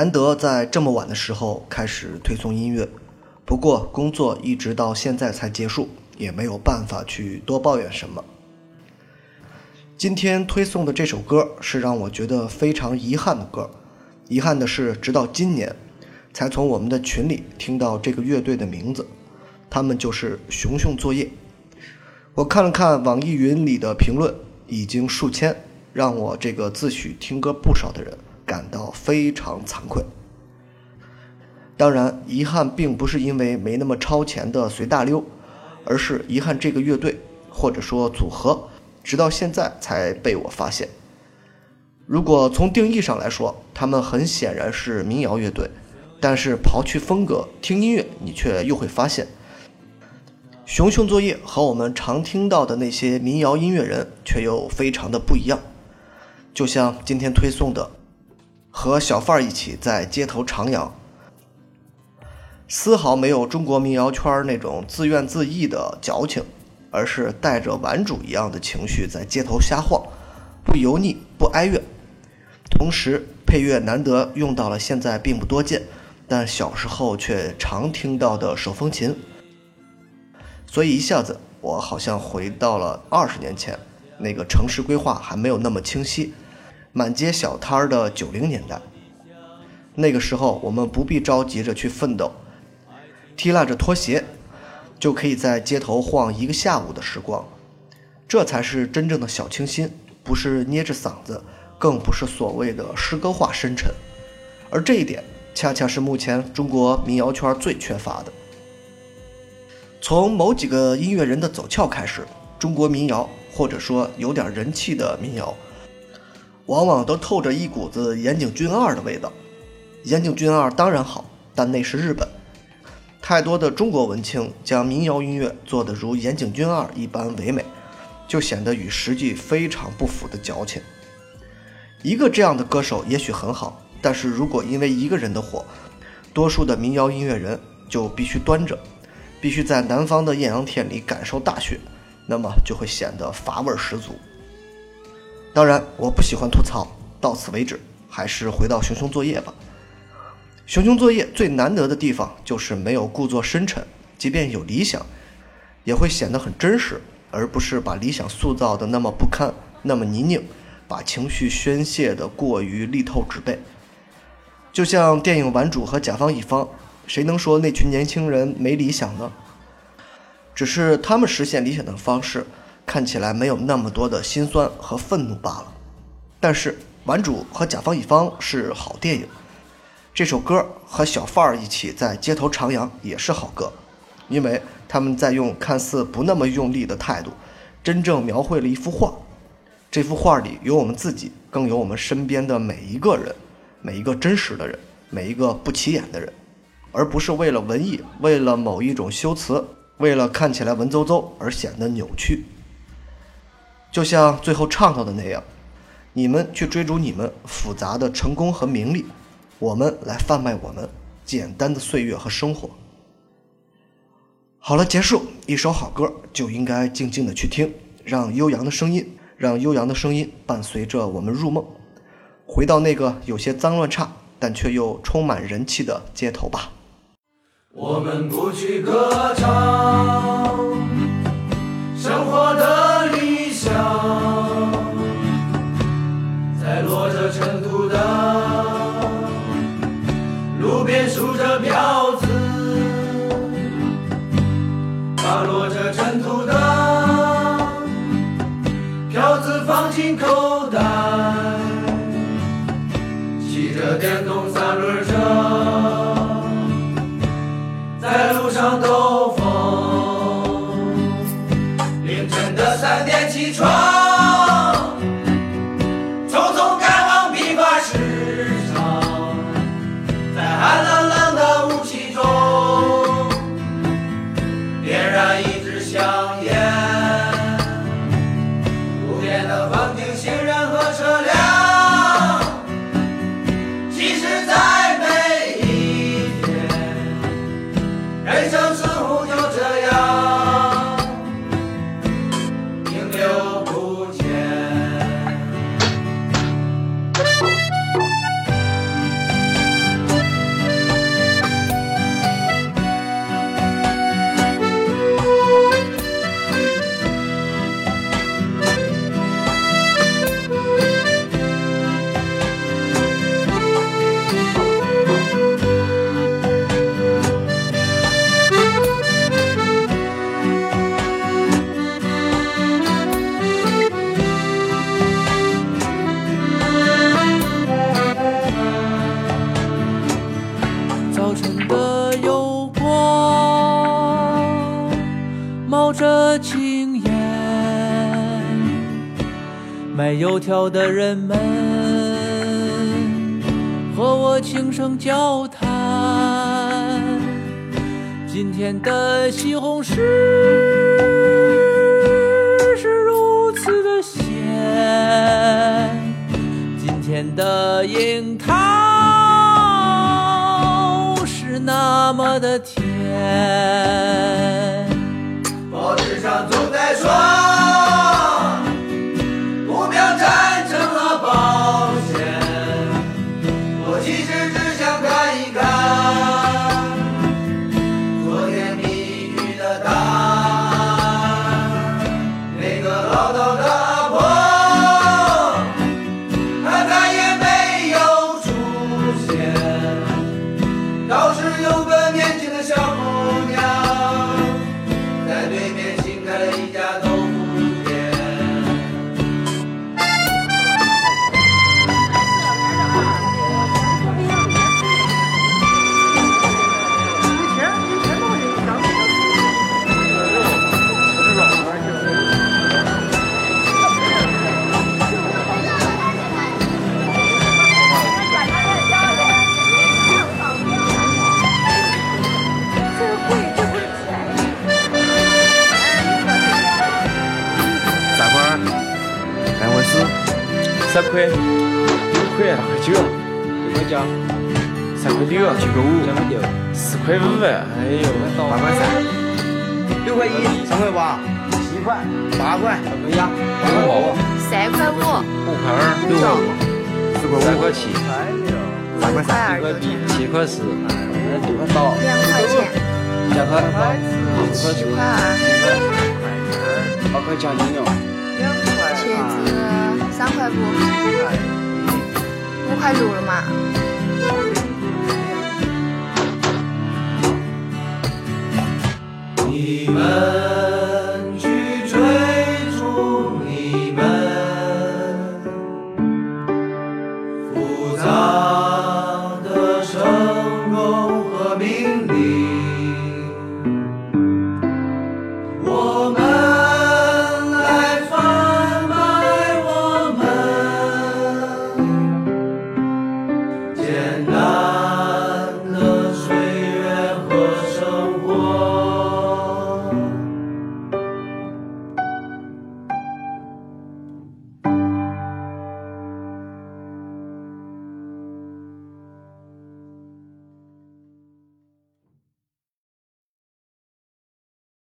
难得在这么晚的时候开始推送音乐，不过工作一直到现在才结束，也没有办法去多抱怨什么。今天推送的这首歌是让我觉得非常遗憾的歌，遗憾的是，直到今年才从我们的群里听到这个乐队的名字，他们就是熊熊作业。我看了看网易云里的评论，已经数千，让我这个自诩听歌不少的人感到非常惭愧。当然，遗憾并不是因为没那么超前的随大溜，而是遗憾这个乐队或者说组合。直到现在才被我发现。如果从定义上来说，他们很显然是民谣乐队，但是刨去风格听音乐，你却又会发现，熊熊作业和我们常听到的那些民谣音乐人却又非常的不一样。就像今天推送的，和小贩儿一起在街头徜徉，丝毫没有中国民谣圈那种自怨自艾的矫情。而是带着玩主一样的情绪在街头瞎晃，不油腻不哀怨。同时，配乐难得用到了现在并不多见，但小时候却常听到的手风琴。所以一下子，我好像回到了二十年前，那个城市规划还没有那么清晰，满街小摊儿的九零年代。那个时候，我们不必着急着去奋斗，踢拉着拖鞋。就可以在街头晃一个下午的时光，这才是真正的小清新，不是捏着嗓子，更不是所谓的诗歌化深沉，而这一点恰恰是目前中国民谣圈最缺乏的。从某几个音乐人的走俏开始，中国民谣或者说有点人气的民谣，往往都透着一股子岩井俊二的味道。岩井俊二当然好，但那是日本。太多的中国文青将民谣音乐做得如岩井俊二一般唯美，就显得与实际非常不符的矫情。一个这样的歌手也许很好，但是如果因为一个人的火，多数的民谣音乐人就必须端着，必须在南方的艳阳天里感受大雪，那么就会显得乏味十足。当然，我不喜欢吐槽，到此为止，还是回到熊熊作业吧。熊熊作业最难得的地方就是没有故作深沉，即便有理想，也会显得很真实，而不是把理想塑造的那么不堪、那么泥泞，把情绪宣泄的过于力透纸背。就像电影《顽主》和甲方乙方，谁能说那群年轻人没理想呢？只是他们实现理想的方式看起来没有那么多的心酸和愤怒罢了。但是《顽主》和甲方乙方是好电影。这首歌和小贩儿一起在街头徜徉也是好歌，因为他们在用看似不那么用力的态度，真正描绘了一幅画。这幅画里有我们自己，更有我们身边的每一个人，每一个真实的人，每一个不起眼的人，而不是为了文艺，为了某一种修辞，为了看起来文绉绉而显得扭曲。就像最后唱到的那样，你们去追逐你们复杂的成功和名利。我们来贩卖我们简单的岁月和生活。好了，结束。一首好歌就应该静静的去听，让悠扬的声音，让悠扬的声音伴随着我们入梦，回到那个有些脏乱差，但却又充满人气的街头吧。我们不去歌唱，生活的尘土的。路边数着票子，把落着尘土的票子放进口袋，骑着电动三轮车，在路上兜着青烟，卖油条的人们和我轻声交谈。今天的西红柿三块，六块，八块九，九块九，三块六，九块五，九块六，四块五，哎呦，八块三，六块一，三块八，七块，八块，三块一，八块五，三块五，五块二，六。块五，四块五，三块七，三块块三，二。七块七块四，六块八，两块钱，两块八，四。七块二，八块加零了，茄子三块五，五块六了嘛？